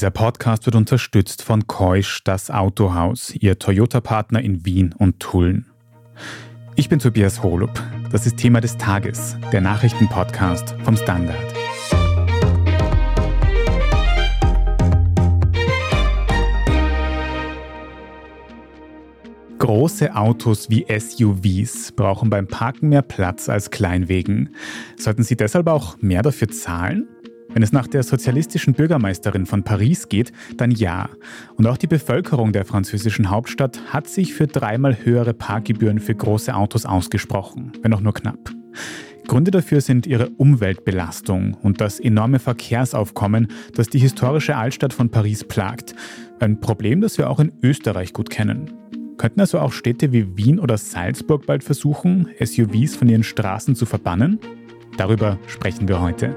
Dieser Podcast wird unterstützt von Keusch, das Autohaus, ihr Toyota-Partner in Wien und Tulln. Ich bin Tobias Holub. Das ist Thema des Tages, der Nachrichtenpodcast vom Standard. Große Autos wie SUVs brauchen beim Parken mehr Platz als Kleinwegen. Sollten sie deshalb auch mehr dafür zahlen? Wenn es nach der sozialistischen Bürgermeisterin von Paris geht, dann ja. Und auch die Bevölkerung der französischen Hauptstadt hat sich für dreimal höhere Parkgebühren für große Autos ausgesprochen, wenn auch nur knapp. Gründe dafür sind ihre Umweltbelastung und das enorme Verkehrsaufkommen, das die historische Altstadt von Paris plagt. Ein Problem, das wir auch in Österreich gut kennen. Könnten also auch Städte wie Wien oder Salzburg bald versuchen, SUVs von ihren Straßen zu verbannen? Darüber sprechen wir heute.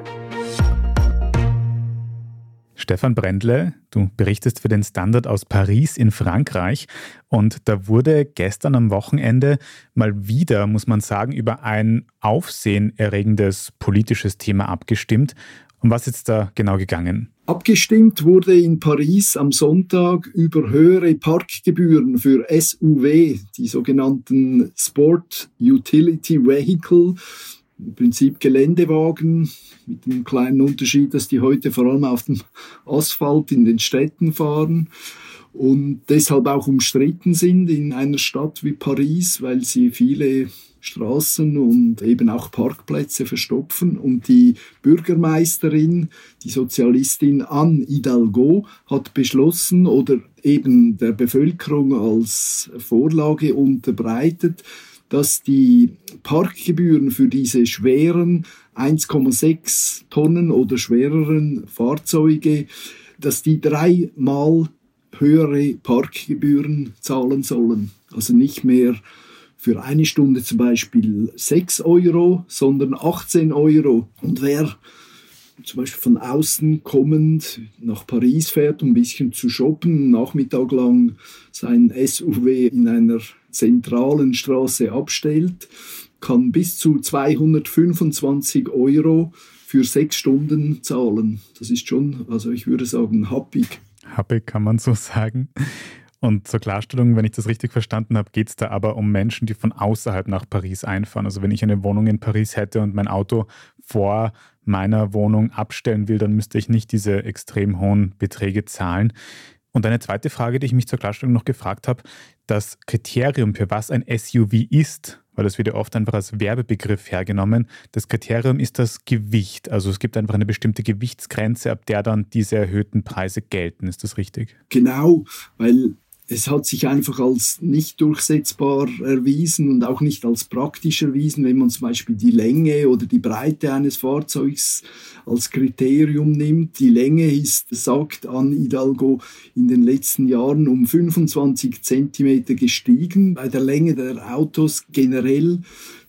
Stefan Brendle, du berichtest für den Standard aus Paris in Frankreich und da wurde gestern am Wochenende mal wieder, muss man sagen, über ein aufsehenerregendes politisches Thema abgestimmt. Um was ist da genau gegangen? Abgestimmt wurde in Paris am Sonntag über höhere Parkgebühren für SUV, die sogenannten Sport Utility Vehicle im Prinzip Geländewagen mit dem kleinen Unterschied, dass die heute vor allem auf dem Asphalt in den Städten fahren und deshalb auch umstritten sind in einer Stadt wie Paris, weil sie viele Straßen und eben auch Parkplätze verstopfen. Und die Bürgermeisterin, die Sozialistin Anne Hidalgo, hat beschlossen oder eben der Bevölkerung als Vorlage unterbreitet, dass die Parkgebühren für diese schweren 1,6 Tonnen oder schwereren Fahrzeuge, dass die dreimal höhere Parkgebühren zahlen sollen. Also nicht mehr für eine Stunde zum Beispiel 6 Euro, sondern 18 Euro. Und wer zum Beispiel von außen kommend nach Paris fährt, um ein bisschen zu shoppen, Nachmittag lang sein SUV in einer zentralen Straße abstellt, kann bis zu 225 Euro für sechs Stunden zahlen. Das ist schon, also ich würde sagen, happig. Happig kann man so sagen. Und zur Klarstellung, wenn ich das richtig verstanden habe, geht es da aber um Menschen, die von außerhalb nach Paris einfahren. Also wenn ich eine Wohnung in Paris hätte und mein Auto vor meiner Wohnung abstellen will, dann müsste ich nicht diese extrem hohen Beträge zahlen. Und eine zweite Frage, die ich mich zur Klarstellung noch gefragt habe, das Kriterium, für was ein SUV ist, weil das wird ja oft einfach als Werbebegriff hergenommen, das Kriterium ist das Gewicht. Also es gibt einfach eine bestimmte Gewichtsgrenze, ab der dann diese erhöhten Preise gelten. Ist das richtig? Genau, weil es hat sich einfach als nicht durchsetzbar erwiesen und auch nicht als praktisch erwiesen, wenn man zum Beispiel die Länge oder die Breite eines Fahrzeugs als Kriterium nimmt. Die Länge ist, sagt an Hidalgo, in den letzten Jahren um 25 Zentimeter gestiegen. Bei der Länge der Autos generell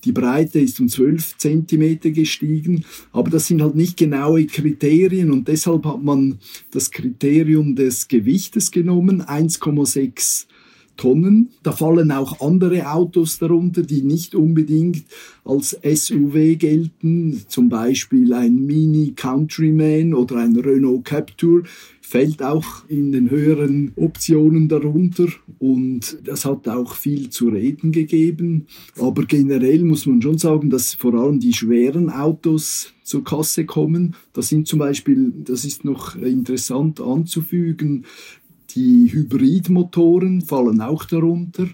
die Breite ist um 12 cm gestiegen, aber das sind halt nicht genaue Kriterien und deshalb hat man das Kriterium des Gewichtes genommen, 1,6 Tonnen. Da fallen auch andere Autos darunter, die nicht unbedingt als SUV gelten, zum Beispiel ein Mini Countryman oder ein Renault Captur fällt auch in den höheren Optionen darunter und das hat auch viel zu reden gegeben. Aber generell muss man schon sagen, dass vor allem die schweren Autos zur Kasse kommen. Das sind zum Beispiel, das ist noch interessant anzufügen, die Hybridmotoren fallen auch darunter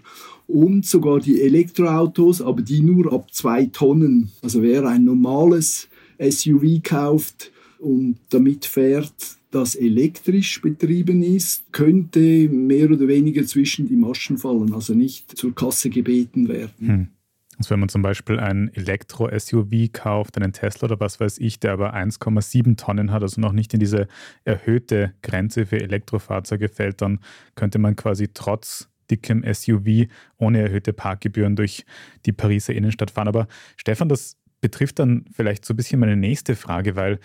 und sogar die Elektroautos, aber die nur ab zwei Tonnen. Also wer ein normales SUV kauft und damit fährt, das elektrisch betrieben ist, könnte mehr oder weniger zwischen die Maschen fallen, also nicht zur Kasse gebeten werden. Hm. Also wenn man zum Beispiel ein Elektro-SUV kauft, einen Tesla oder was weiß ich, der aber 1,7 Tonnen hat, also noch nicht in diese erhöhte Grenze für Elektrofahrzeuge fällt, dann könnte man quasi trotz dickem SUV ohne erhöhte Parkgebühren durch die Pariser Innenstadt fahren. Aber Stefan, das betrifft dann vielleicht so ein bisschen meine nächste Frage, weil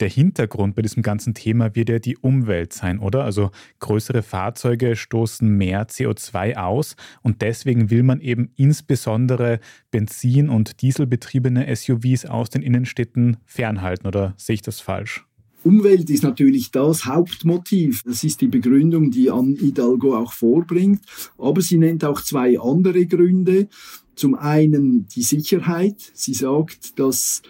der Hintergrund bei diesem ganzen Thema wird ja die Umwelt sein, oder? Also größere Fahrzeuge stoßen mehr CO2 aus und deswegen will man eben insbesondere Benzin- und Dieselbetriebene SUVs aus den Innenstädten fernhalten, oder sehe ich das falsch? Umwelt ist natürlich das Hauptmotiv. Das ist die Begründung, die Anne Hidalgo auch vorbringt. Aber sie nennt auch zwei andere Gründe. Zum einen die Sicherheit. Sie sagt, dass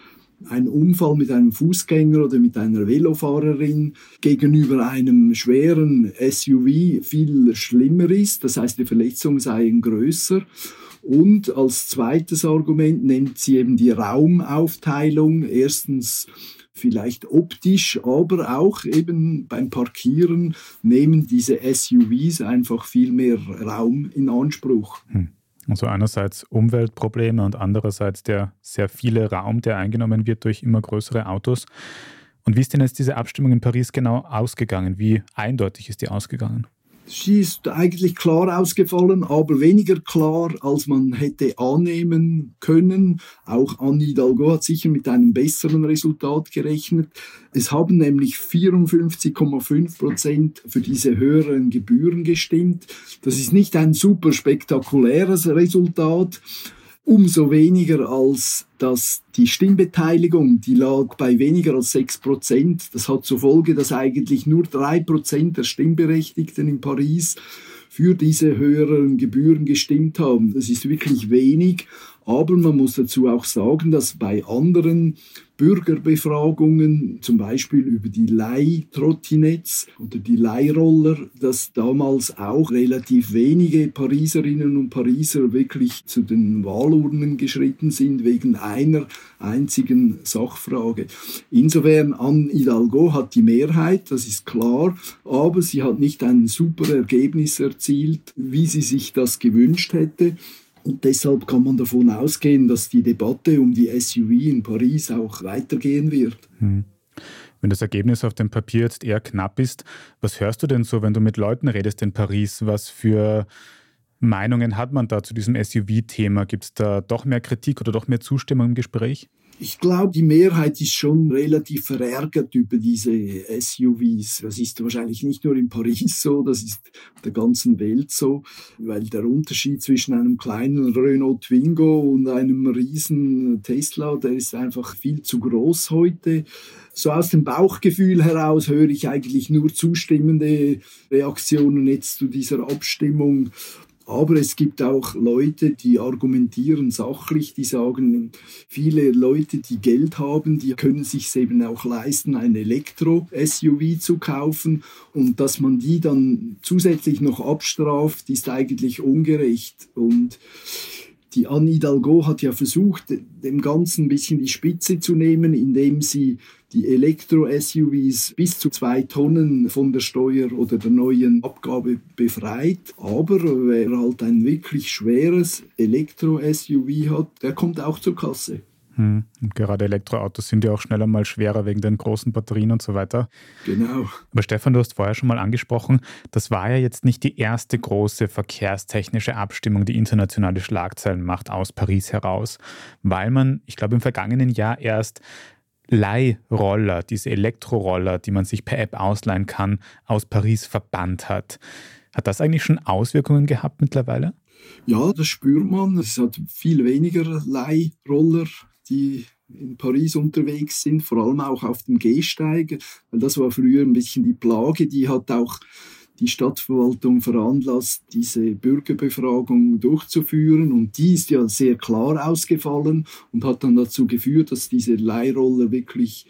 ein Unfall mit einem Fußgänger oder mit einer Velofahrerin gegenüber einem schweren SUV viel schlimmer ist. Das heißt, die Verletzungen seien größer. Und als zweites Argument nennt sie eben die Raumaufteilung. Erstens vielleicht optisch, aber auch eben beim Parkieren nehmen diese SUVs einfach viel mehr Raum in Anspruch. Hm. Also einerseits Umweltprobleme und andererseits der sehr viele Raum, der eingenommen wird durch immer größere Autos. Und wie ist denn jetzt diese Abstimmung in Paris genau ausgegangen? Wie eindeutig ist die ausgegangen? Sie ist eigentlich klar ausgefallen, aber weniger klar, als man hätte annehmen können. Auch Anne Hidalgo hat sicher mit einem besseren Resultat gerechnet. Es haben nämlich 54,5 Prozent für diese höheren Gebühren gestimmt. Das ist nicht ein super spektakuläres Resultat. Umso weniger als dass die Stimmbeteiligung, die lag bei weniger als 6 Prozent. Das hat zur Folge, dass eigentlich nur 3 Prozent der Stimmberechtigten in Paris für diese höheren Gebühren gestimmt haben. Das ist wirklich wenig, aber man muss dazu auch sagen, dass bei anderen Bürgerbefragungen, zum Beispiel über die Leihtrottinetts oder die Leihroller, dass damals auch relativ wenige Pariserinnen und Pariser wirklich zu den Wahlurnen geschritten sind wegen einer einzigen Sachfrage. Insofern Anne Hidalgo hat die Mehrheit, das ist klar, aber sie hat nicht ein super Ergebnis erzielt, wie sie sich das gewünscht hätte. Und deshalb kann man davon ausgehen, dass die Debatte um die SUV in Paris auch weitergehen wird. Hm. Wenn das Ergebnis auf dem Papier jetzt eher knapp ist, was hörst du denn so, wenn du mit Leuten redest in Paris? Was für Meinungen hat man da zu diesem SUV-Thema? Gibt es da doch mehr Kritik oder doch mehr Zustimmung im Gespräch? Ich glaube, die Mehrheit ist schon relativ verärgert über diese SUVs. Das ist wahrscheinlich nicht nur in Paris so, das ist der ganzen Welt so, weil der Unterschied zwischen einem kleinen Renault Twingo und einem riesen Tesla, der ist einfach viel zu groß heute. So aus dem Bauchgefühl heraus höre ich eigentlich nur zustimmende Reaktionen jetzt zu dieser Abstimmung. Aber es gibt auch Leute, die argumentieren sachlich, die sagen, viele Leute, die Geld haben, die können sich eben auch leisten, ein Elektro-SUV zu kaufen. Und dass man die dann zusätzlich noch abstraft, ist eigentlich ungerecht. Und die Anne Hidalgo hat ja versucht, dem Ganzen ein bisschen die Spitze zu nehmen, indem sie die Elektro-SUVs bis zu zwei Tonnen von der Steuer oder der neuen Abgabe befreit. Aber wer halt ein wirklich schweres Elektro-SUV hat, der kommt auch zur Kasse. Hm. Und gerade Elektroautos sind ja auch schneller mal schwerer wegen den großen Batterien und so weiter. Genau. Aber Stefan, du hast vorher schon mal angesprochen, das war ja jetzt nicht die erste große verkehrstechnische Abstimmung, die internationale Schlagzeilen macht aus Paris heraus, weil man, ich glaube, im vergangenen Jahr erst Leihroller, diese Elektroroller, die man sich per App ausleihen kann, aus Paris verbannt hat. Hat das eigentlich schon Auswirkungen gehabt mittlerweile? Ja, das spürt man. Es hat viel weniger Leihroller die in Paris unterwegs sind, vor allem auch auf dem Gehsteig, das war früher ein bisschen die Plage, die hat auch die Stadtverwaltung veranlasst, diese Bürgerbefragung durchzuführen. Und die ist ja sehr klar ausgefallen und hat dann dazu geführt, dass diese Leihroller wirklich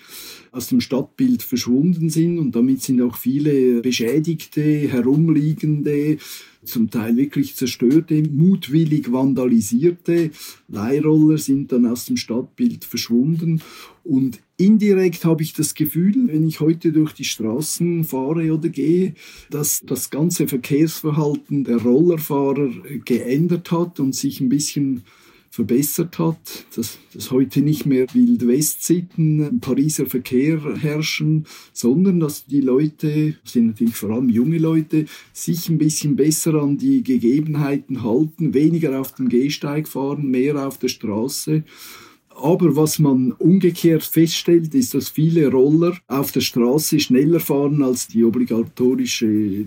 aus dem Stadtbild verschwunden sind. Und damit sind auch viele beschädigte, herumliegende, zum Teil wirklich zerstörte, mutwillig vandalisierte Leihroller sind dann aus dem Stadtbild verschwunden. Und indirekt habe ich das Gefühl, wenn ich heute durch die Straßen fahre oder gehe, dass das ganze Verkehrsverhalten der Rollerfahrer geändert hat und sich ein bisschen verbessert hat, dass, dass heute nicht mehr Wild-West-Sitten im Pariser Verkehr herrschen, sondern dass die Leute, das sind natürlich vor allem junge Leute, sich ein bisschen besser an die Gegebenheiten halten, weniger auf dem Gehsteig fahren, mehr auf der Straße. Aber was man umgekehrt feststellt, ist, dass viele Roller auf der Straße schneller fahren, als die obligatorische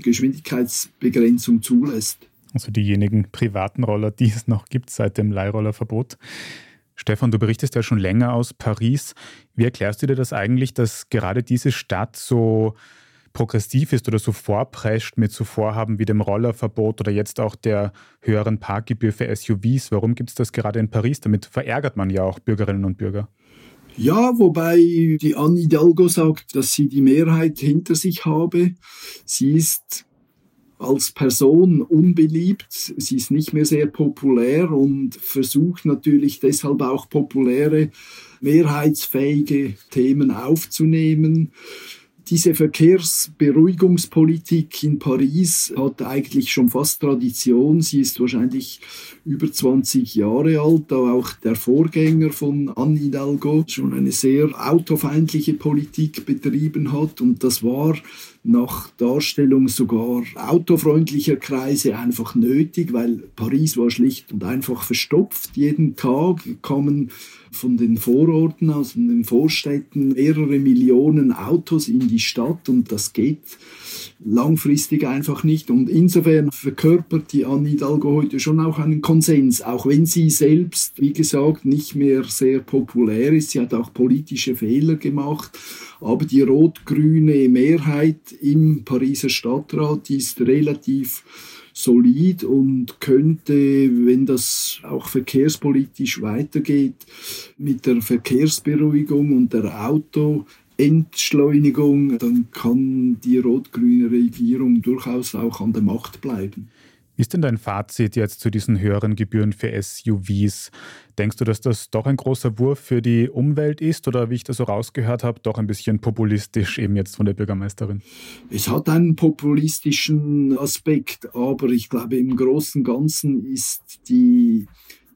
Stefan, du berichtest ja schon länger aus Paris. Wie erklärst du dir das eigentlich, dass gerade diese Stadt so progressiv ist oder so vorprescht mit so Vorhaben wie dem Rollerverbot oder jetzt auch der höheren Parkgebühr für SUVs? Warum gibt es das gerade in Paris? Damit verärgert man ja auch Bürgerinnen und Bürger. Ja, wobei die Anne Hidalgo sagt, dass sie die Mehrheit hinter sich habe. Sie ist als Person unbeliebt. Sie ist nicht mehr sehr populär und versucht natürlich deshalb auch populäre, mehrheitsfähige Themen aufzunehmen diese Verkehrsberuhigungspolitik in Paris hat eigentlich schon fast Tradition. Sie ist wahrscheinlich über 20 Jahre alt, da auch der Vorgänger von Anne Hidalgo schon eine sehr autofeindliche Politik betrieben hat. Und das war nach Darstellung sogar autofreundlicher Kreise einfach nötig, weil Paris war schlicht und einfach verstopft. Jeden Tag kamen von den Vororten aus, den Vorstädten mehrere Millionen Autos in die Stadt und das geht langfristig einfach nicht. Und insofern verkörpert die Anne Hidalgo heute schon auch einen Konsens, auch wenn sie selbst, wie gesagt, nicht mehr sehr populär ist. Sie hat auch politische Fehler gemacht. Aber die rot-grüne Mehrheit im Pariser Stadtrat ist relativ solid und könnte, wenn das auch verkehrspolitisch weitergeht, mit der Verkehrsberuhigung und der Auto Entschleunigung, dann kann die rot-grüne Regierung durchaus auch an der Macht bleiben. Wie ist denn dein Fazit jetzt zu diesen höheren Gebühren für SUVs? Denkst du, dass das doch ein großer Wurf für die Umwelt ist oder wie ich das so rausgehört habe, doch ein bisschen populistisch eben jetzt von der Bürgermeisterin? Es hat einen populistischen Aspekt, aber ich glaube im Großen und Ganzen ist die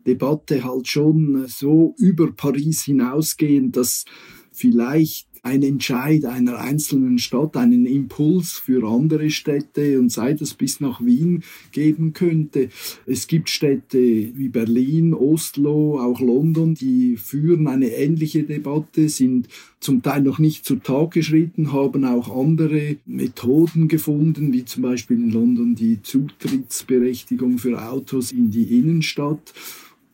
Debatte halt schon so über Paris hinausgehend, dass vielleicht ein Entscheid einer einzelnen Stadt einen Impuls für andere Städte und sei das bis nach Wien geben könnte. Es gibt Städte wie Berlin, Oslo, auch London, die führen eine ähnliche Debatte, sind zum Teil noch nicht zu Tag geschritten, haben auch andere Methoden gefunden, wie zum Beispiel in London die Zutrittsberechtigung für Autos in die Innenstadt.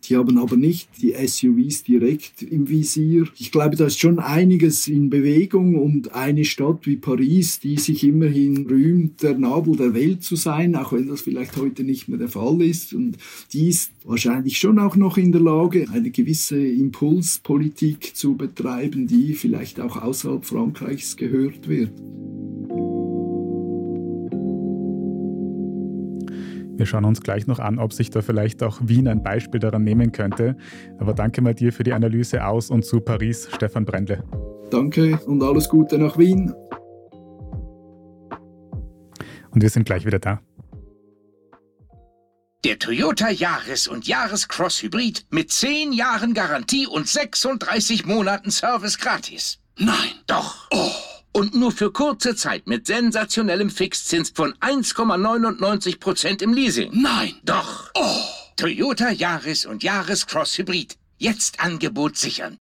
Die haben aber nicht die SUVs direkt im Visier. Ich glaube, da ist schon einiges in Bewegung und eine Stadt wie Paris, die sich immerhin rühmt, der Nabel der Welt zu sein, auch wenn das vielleicht heute nicht mehr der Fall ist. Und die ist wahrscheinlich schon auch noch in der Lage, eine gewisse Impulspolitik zu betreiben, die vielleicht auch außerhalb Frankreichs gehört wird. Wir schauen uns gleich noch an, ob sich da vielleicht auch Wien ein Beispiel daran nehmen könnte. Aber danke mal dir für die Analyse aus und zu Paris, Stefan Brendle. Danke und alles Gute nach Wien. Und wir sind gleich wieder da. Der Toyota Yaris und Yaris Cross Hybrid mit 10 Jahren Garantie und 36 Monaten Service gratis. Nein. Doch. Oh. Und nur für kurze Zeit mit sensationellem Fixzins von 1,99% im Leasing. Nein. Doch. Oh. Toyota Yaris und Yaris Cross Hybrid. Jetzt Angebot sichern.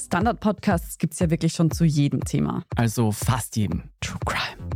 Standard-Podcasts gibt es ja wirklich schon zu jedem Thema. Also fast jedem. True Crime.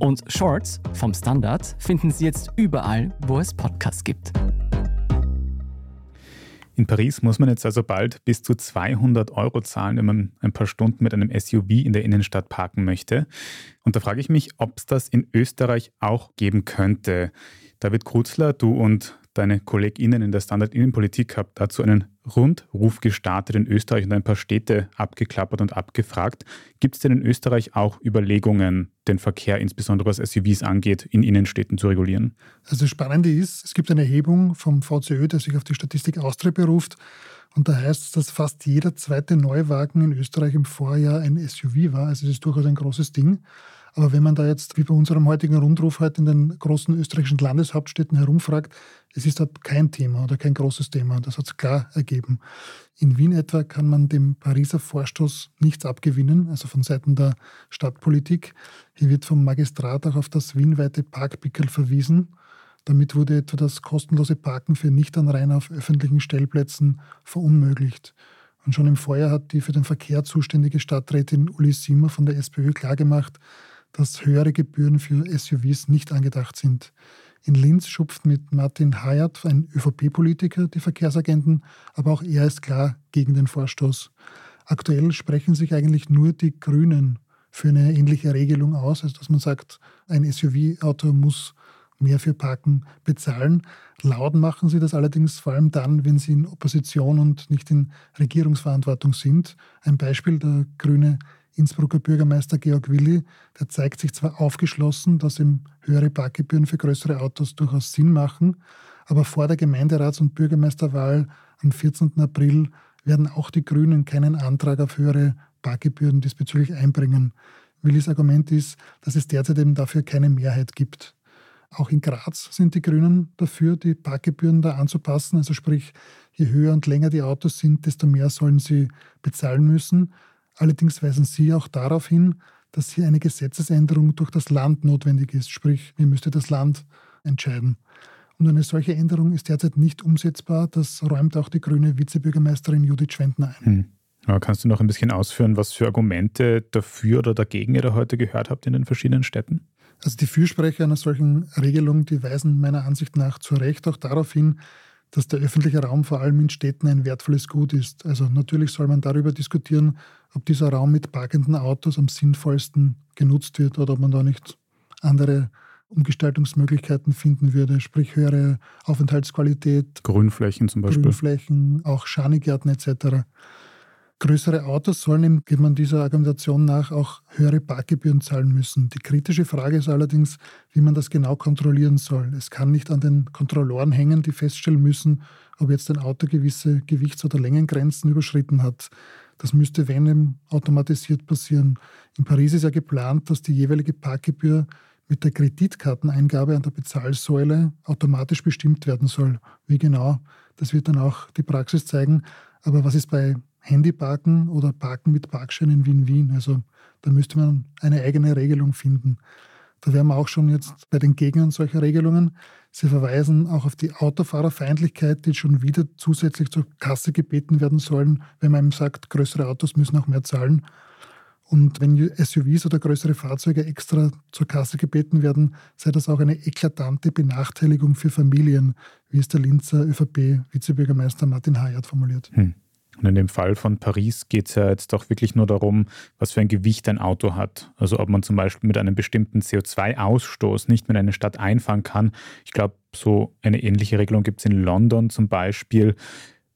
Und Shorts vom Standard finden Sie jetzt überall, wo es Podcasts gibt. In Paris muss man jetzt also bald bis zu 200 Euro zahlen, wenn man ein paar Stunden mit einem SUV in der Innenstadt parken möchte. Und da frage ich mich, ob es das in Österreich auch geben könnte. David Kruzler, du und deine KollegInnen in der Standard-Innenpolitik habt dazu einen Rundruf gestartet in Österreich und ein paar Städte abgeklappert und abgefragt. Gibt es denn in Österreich auch Überlegungen, den Verkehr, insbesondere was SUVs angeht, in Innenstädten zu regulieren? Also das Spannende ist, es gibt eine Erhebung vom VCÖ, der sich auf die Statistik Austria beruft. Und da heißt es, dass fast jeder zweite Neuwagen in Österreich im Vorjahr ein SUV war. Also das ist durchaus ein großes Ding. Aber wenn man da jetzt, wie bei unserem heutigen Rundruf heute in den großen österreichischen Landeshauptstädten herumfragt, es ist da kein Thema oder kein großes Thema. Das hat es klar ergeben. In Wien etwa kann man dem Pariser Vorstoß nichts abgewinnen, also von Seiten der Stadtpolitik. Hier wird vom Magistrat auch auf das wienweite Parkpickel verwiesen. Damit wurde etwa das kostenlose Parken für Nichtanrainer auf öffentlichen Stellplätzen verunmöglicht. Und schon im Vorjahr hat die für den Verkehr zuständige Stadträtin Uli Simmer von der SPÖ klargemacht, dass höhere Gebühren für SUVs nicht angedacht sind. In Linz schupft mit Martin Hayat, ein ÖVP-Politiker, die Verkehrsagenten, aber auch er ist klar gegen den Vorstoß. Aktuell sprechen sich eigentlich nur die Grünen für eine ähnliche Regelung aus, also dass man sagt, ein SUV-Auto muss mehr für Parken bezahlen. Laut machen sie das allerdings vor allem dann, wenn sie in Opposition und nicht in Regierungsverantwortung sind. Ein Beispiel, der grüne Innsbrucker Bürgermeister Georg Willi, der zeigt sich zwar aufgeschlossen, dass ihm höhere Parkgebühren für größere Autos durchaus Sinn machen, aber vor der Gemeinderats- und Bürgermeisterwahl am 14. April werden auch die Grünen keinen Antrag auf höhere Parkgebühren diesbezüglich einbringen. Willis Argument ist, dass es derzeit eben dafür keine Mehrheit gibt. Auch in Graz sind die Grünen dafür, die Parkgebühren da anzupassen. Also sprich, je höher und länger die Autos sind, desto mehr sollen sie bezahlen müssen. Allerdings weisen sie auch darauf hin, dass hier eine Gesetzesänderung durch das Land notwendig ist. Sprich, wie müsste das Land entscheiden. Und eine solche Änderung ist derzeit nicht umsetzbar. Das räumt auch die grüne Vizebürgermeisterin Judith Schwendner ein. Hm. Aber kannst du noch ein bisschen ausführen, was für Argumente dafür oder dagegen ihr da heute gehört habt in den verschiedenen Städten? Also die Fürsprecher einer solchen Regelung, die weisen meiner Ansicht nach zu Recht auch darauf hin, dass der öffentliche Raum vor allem in Städten ein wertvolles Gut ist. Also natürlich soll man darüber diskutieren, ob dieser Raum mit parkenden Autos am sinnvollsten genutzt wird oder ob man da nicht andere Umgestaltungsmöglichkeiten finden würde, sprich höhere Aufenthaltsqualität. Grünflächen zum Beispiel. Grünflächen, auch Schanigärten etc. Größere Autos sollen, geht man dieser Argumentation nach, auch höhere Parkgebühren zahlen müssen. Die kritische Frage ist allerdings, wie man das genau kontrollieren soll. Es kann nicht an den Kontrolloren hängen, die feststellen müssen, ob jetzt ein Auto gewisse Gewichts- oder Längengrenzen überschritten hat. Das müsste, wenn, automatisiert passieren. In Paris ist ja geplant, dass die jeweilige Parkgebühr mit der Kreditkarteneingabe an der Bezahlsäule automatisch bestimmt werden soll. Wie genau, das wird dann auch die Praxis zeigen. Aber was ist bei Handyparken oder Parken mit Parkschein in Wien-Wien. Also da müsste man eine eigene Regelung finden. Da wären wir auch schon jetzt bei den Gegnern solcher Regelungen. Sie verweisen auch auf die Autofahrerfeindlichkeit, die schon wieder zusätzlich zur Kasse gebeten werden sollen, wenn man ihm sagt, größere Autos müssen auch mehr zahlen. Und wenn SUVs oder größere Fahrzeuge extra zur Kasse gebeten werden, sei das auch eine eklatante Benachteiligung für Familien, wie es der Linzer ÖVP-Vizebürgermeister Martin Hayat formuliert. Hm. Und in dem Fall von Paris geht es ja jetzt doch wirklich nur darum, was für ein Gewicht ein Auto hat. Also ob man zum Beispiel mit einem bestimmten CO2-Ausstoß nicht mehr in eine Stadt einfahren kann. Ich glaube, so eine ähnliche Regelung gibt es in London zum Beispiel.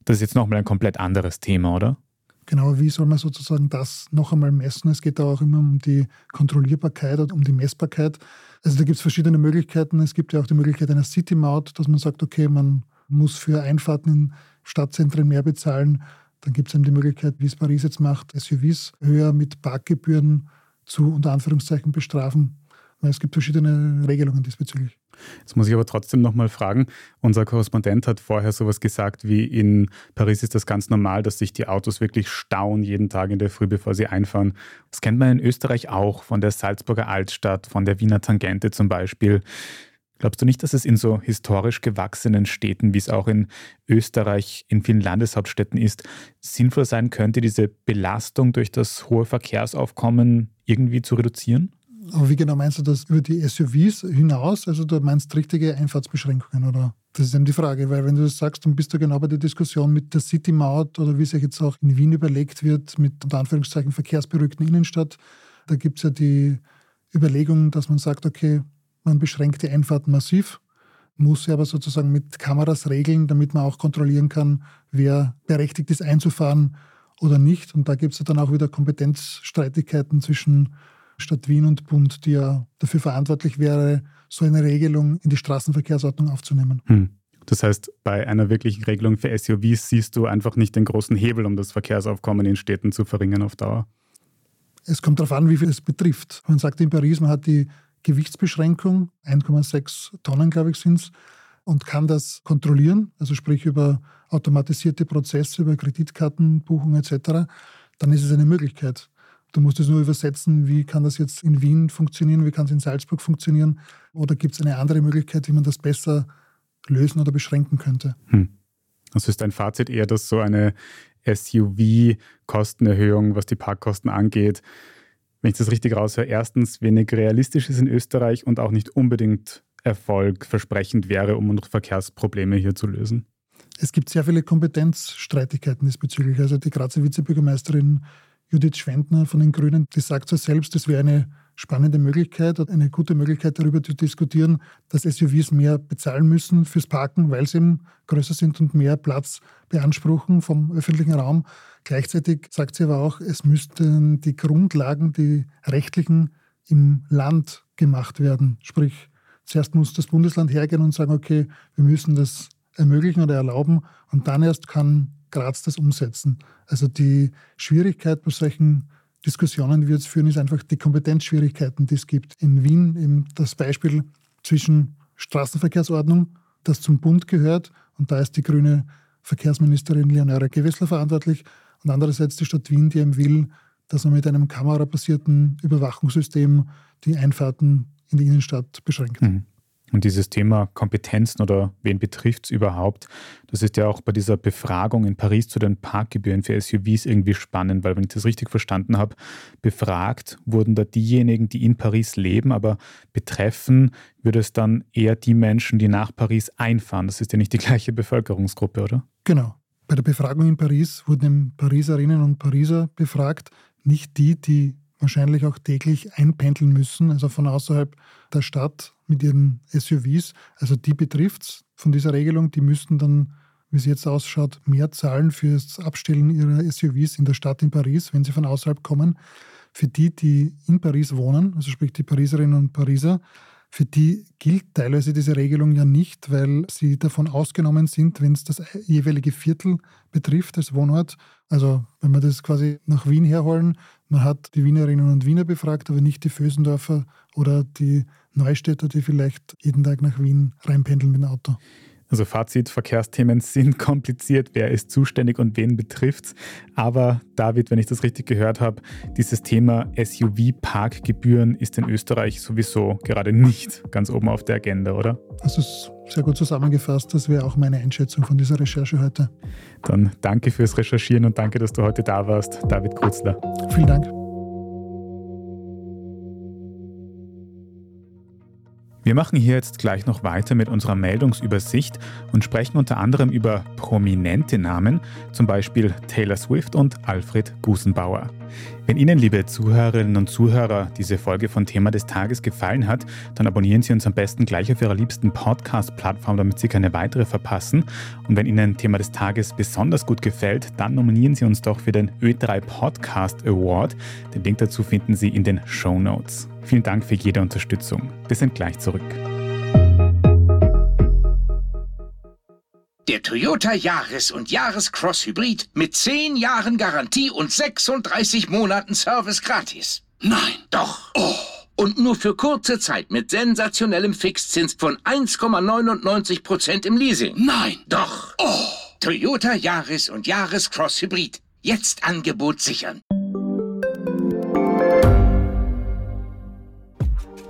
Das ist jetzt nochmal ein komplett anderes Thema, oder? Genau, wie soll man sozusagen das noch einmal messen? Es geht da auch immer um die Kontrollierbarkeit und um die Messbarkeit. Also da gibt es verschiedene Möglichkeiten. Es gibt ja auch die Möglichkeit einer City-Maut, dass man sagt, okay, man muss für Einfahrten in Stadtzentren mehr bezahlen dann gibt es eben die Möglichkeit, wie es Paris jetzt macht, SUVs höher mit Parkgebühren zu unter Anführungszeichen bestrafen. Weil es gibt verschiedene Regelungen diesbezüglich. Jetzt muss ich aber trotzdem nochmal fragen. Unser Korrespondent hat vorher sowas gesagt, wie in Paris ist das ganz normal, dass sich die Autos wirklich stauen jeden Tag in der Früh, bevor sie einfahren. Das kennt man in Österreich auch, von der Salzburger Altstadt, von der Wiener Tangente zum Beispiel. Glaubst du nicht, dass es in so historisch gewachsenen Städten, wie es auch in Österreich in vielen Landeshauptstädten ist, sinnvoll sein könnte, diese Belastung durch das hohe Verkehrsaufkommen irgendwie zu reduzieren? Aber wie genau meinst du das über die SUVs hinaus? Also du meinst richtige Einfahrtsbeschränkungen oder? Das ist eben die Frage, weil wenn du das sagst, dann bist du genau bei der Diskussion mit der City-Maut oder wie es jetzt auch in Wien überlegt wird, mit unter Anführungszeichen verkehrsberuhigten Innenstadt. Da gibt es ja die Überlegung, dass man sagt, okay, man beschränkt die Einfahrten massiv, muss sie aber sozusagen mit Kameras regeln, damit man auch kontrollieren kann, wer berechtigt ist einzufahren oder nicht. Und da gibt es ja dann auch wieder Kompetenzstreitigkeiten zwischen Stadt Wien und Bund, die ja dafür verantwortlich wäre, so eine Regelung in die Straßenverkehrsordnung aufzunehmen. Hm. Das heißt, bei einer wirklichen Regelung für SUVs siehst du einfach nicht den großen Hebel, um das Verkehrsaufkommen in Städten zu verringern auf Dauer. Es kommt darauf an, wie viel es betrifft. Man sagt in Paris, man hat die Gewichtsbeschränkung, 1,6 Tonnen, glaube ich, sind es, und kann das kontrollieren, also sprich über automatisierte Prozesse, über Kreditkartenbuchung etc., dann ist es eine Möglichkeit. Du musst es nur übersetzen, wie kann das jetzt in Wien funktionieren, wie kann es in Salzburg funktionieren oder gibt es eine andere Möglichkeit, wie man das besser lösen oder beschränken könnte. Hm. Also ist dein Fazit eher, dass so eine SUV-Kostenerhöhung, was die Parkkosten angeht, wenn ich das richtig raushöre, erstens wenig realistisch ist in Österreich und auch nicht unbedingt erfolgversprechend wäre, um unsere Verkehrsprobleme hier zu lösen? Es gibt sehr viele Kompetenzstreitigkeiten diesbezüglich. Also die Grazer Vizebürgermeisterin Judith Schwendner von den Grünen, die sagt so selbst, es wäre eine spannende Möglichkeit, eine gute Möglichkeit darüber zu diskutieren, dass SUVs mehr bezahlen müssen fürs Parken, weil sie eben größer sind und mehr Platz beanspruchen vom öffentlichen Raum. Gleichzeitig sagt sie aber auch, es müssten die Grundlagen, die rechtlichen, im Land gemacht werden. Sprich, zuerst muss das Bundesland hergehen und sagen, okay, wir müssen das ermöglichen oder erlauben und dann erst kann Graz das umsetzen. Also die Schwierigkeit bei solchen Diskussionen, die wir jetzt führen, ist einfach die Kompetenzschwierigkeiten, die es gibt. In Wien eben das Beispiel zwischen Straßenverkehrsordnung, das zum Bund gehört, und da ist die grüne Verkehrsministerin Leonore Gewessler verantwortlich, und andererseits die Stadt Wien, die eben will, dass man mit einem kamerabasierten Überwachungssystem die Einfahrten in die Innenstadt beschränkt. Mhm. Und dieses Thema Kompetenzen oder wen betrifft es überhaupt, das ist ja auch bei dieser Befragung in Paris zu den Parkgebühren für SUVs irgendwie spannend, weil wenn ich das richtig verstanden habe, befragt wurden da diejenigen, die in Paris leben, aber betreffen würde es dann eher die Menschen, die nach Paris einfahren. Das ist ja nicht die gleiche Bevölkerungsgruppe, oder? Genau. Bei der Befragung in Paris wurden Pariserinnen und Pariser befragt, nicht die, die wahrscheinlich auch täglich einpendeln müssen, also von außerhalb der Stadt mit ihren SUVs. Also die betrifft es von dieser Regelung. Die müssten dann, wie es jetzt ausschaut, mehr zahlen für das Abstellen ihrer SUVs in der Stadt in Paris, wenn sie von außerhalb kommen. Für die, die in Paris wohnen, also sprich die Pariserinnen und Pariser, für die gilt teilweise diese Regelung ja nicht, weil sie davon ausgenommen sind, wenn es das jeweilige Viertel betrifft als Wohnort. Also wenn wir das quasi nach Wien herholen, man hat die Wienerinnen und Wiener befragt, aber nicht die Fösendorfer oder die Neustädter, die vielleicht jeden Tag nach Wien reinpendeln mit dem Auto. Also Fazit, Verkehrsthemen sind kompliziert, wer ist zuständig und wen betrifft es. Aber David, wenn ich das richtig gehört habe, dieses Thema SUV-Parkgebühren ist in Österreich sowieso gerade nicht ganz oben auf der Agenda, oder? Das ist sehr gut zusammengefasst. Das wäre auch meine Einschätzung von dieser Recherche heute. Dann danke fürs Recherchieren und danke, dass du heute da warst, David Kurzler. Vielen Dank. Wir machen hier jetzt gleich noch weiter mit unserer Meldungsübersicht und sprechen unter anderem über prominente Namen, zum Beispiel Taylor Swift und Alfred Gusenbauer. Wenn Ihnen, liebe Zuhörerinnen und Zuhörer, diese Folge von Thema des Tages gefallen hat, dann abonnieren Sie uns am besten gleich auf Ihrer liebsten Podcast-Plattform, damit Sie keine weitere verpassen. Und wenn Ihnen Thema des Tages besonders gut gefällt, dann nominieren Sie uns doch für den Ö3 Podcast Award. Den Link dazu finden Sie in den Show Notes. Vielen Dank für jede Unterstützung. Wir sind gleich zurück. Der Toyota Yaris und Yaris Cross Hybrid mit 10 Jahren Garantie und 36 Monaten Service gratis. Nein. Doch. Oh. Und nur für kurze Zeit mit sensationellem Fixzins von 1,99% im Leasing. Nein. Doch. Oh. Toyota Yaris und Yaris Cross Hybrid. Jetzt Angebot sichern.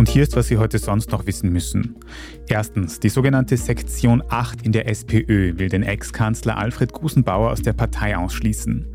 Und hier ist, was Sie heute sonst noch wissen müssen. Erstens, die sogenannte Sektion 8 in der SPÖ will den Ex-Kanzler Alfred Gusenbauer aus der Partei ausschließen.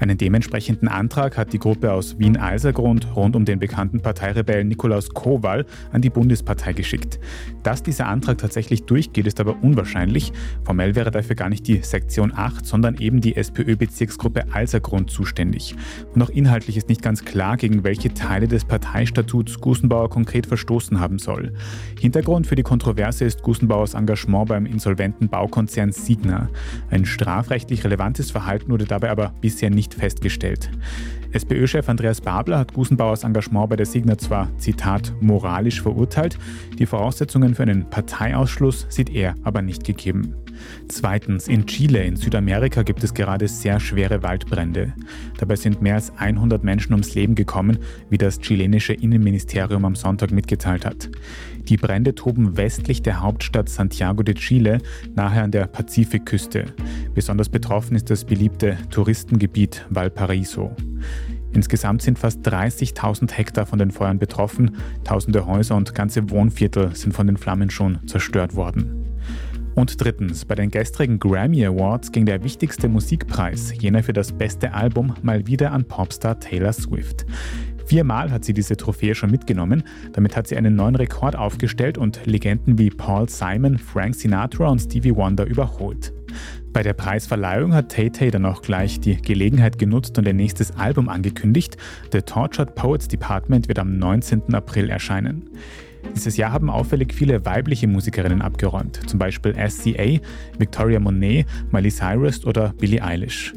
Einen dementsprechenden Antrag hat die Gruppe aus Wien-Eisergrund rund um den bekannten Parteirebellen Nikolaus Kowal an die Bundespartei geschickt. Dass dieser Antrag tatsächlich durchgeht, ist aber unwahrscheinlich. Formell wäre dafür gar nicht die Sektion 8, sondern eben die SPÖ-Bezirksgruppe Eisergrund zuständig. Und auch inhaltlich ist nicht ganz klar, gegen welche Teile des Parteistatuts Gusenbauer konkret verstoßen haben soll. Hintergrund für die Kontroverse ist Gusenbauers Engagement beim insolventen Baukonzern Signa. Ein strafrechtlich relevantes Verhalten wurde dabei aber bisher nicht festgestellt. SPÖ-Chef Andreas Babler hat Gusenbauers Engagement bei der Signa zwar, Zitat, moralisch verurteilt, die Voraussetzungen für einen Parteiausschluss sieht er aber nicht gegeben. Zweitens, in Chile in Südamerika gibt es gerade sehr schwere Waldbrände. Dabei sind mehr als 100 Menschen ums Leben gekommen, wie das chilenische Innenministerium am Sonntag mitgeteilt hat. Die Brände toben westlich der Hauptstadt Santiago de Chile, nahe an der Pazifikküste. Besonders betroffen ist das beliebte Touristengebiet Valparaiso. Insgesamt sind fast 30.000 Hektar von den Feuern betroffen, tausende Häuser und ganze Wohnviertel sind von den Flammen schon zerstört worden. Und drittens, bei den gestrigen Grammy Awards ging der wichtigste Musikpreis, jener für das beste Album, mal wieder an Popstar Taylor Swift. Viermal hat sie diese Trophäe schon mitgenommen. Damit hat sie einen neuen Rekord aufgestellt und Legenden wie Paul Simon, Frank Sinatra und Stevie Wonder überholt. Bei der Preisverleihung hat Tay Tay dann auch gleich die Gelegenheit genutzt und ihr nächstes Album angekündigt. The Tortured Poets Department wird am 19. April erscheinen. Dieses Jahr haben auffällig viele weibliche Musikerinnen abgeräumt, zum Beispiel SCA, Victoria Monet, Miley Cyrus oder Billie Eilish.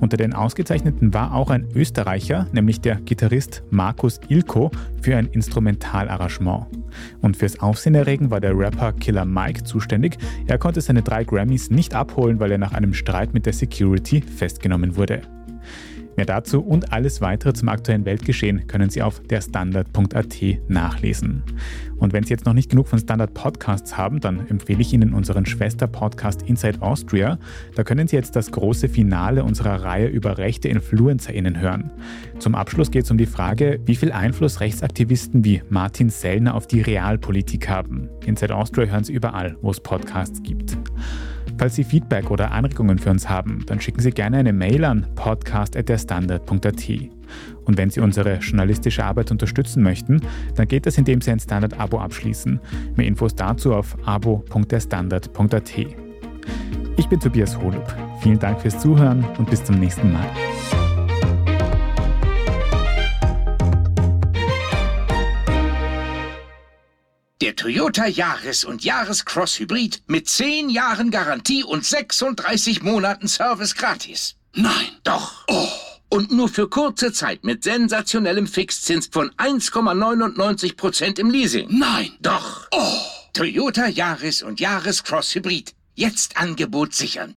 Unter den Ausgezeichneten war auch ein Österreicher, nämlich der Gitarrist Markus Ilko, für ein Instrumentalarrangement. Und fürs Aufsehenerregen war der Rapper Killer Mike zuständig. Er konnte seine drei Grammys nicht abholen, weil er nach einem Streit mit der Security festgenommen wurde. Mehr dazu und alles weitere zum aktuellen Weltgeschehen können Sie auf derstandard.at nachlesen. Und wenn Sie jetzt noch nicht genug von Standard Podcasts haben, dann empfehle ich Ihnen unseren Schwester-Podcast Inside Austria. Da können Sie jetzt das große Finale unserer Reihe über rechte InfluencerInnen hören. Zum Abschluss geht es um die Frage, wie viel Einfluss Rechtsaktivisten wie Martin Sellner auf die Realpolitik haben. Inside Austria hören Sie überall, wo es Podcasts gibt. Falls Sie Feedback oder Anregungen für uns haben, dann schicken Sie gerne eine Mail an podcast.derstandard.at. Und wenn Sie unsere journalistische Arbeit unterstützen möchten, dann geht das, indem Sie ein Standard-Abo abschließen. Mehr Infos dazu auf abo.derstandard.at. Ich bin Tobias Holub. Vielen Dank fürs Zuhören und bis zum nächsten Mal. Der Toyota Yaris und Yaris Cross Hybrid mit 10 Jahren Garantie und 36 Monaten Service gratis. Nein. Doch. Oh. Und nur für kurze Zeit mit sensationellem Fixzins von 1,99% im Leasing. Nein. Doch. Oh. Toyota Yaris und Yaris Cross Hybrid. Jetzt Angebot sichern.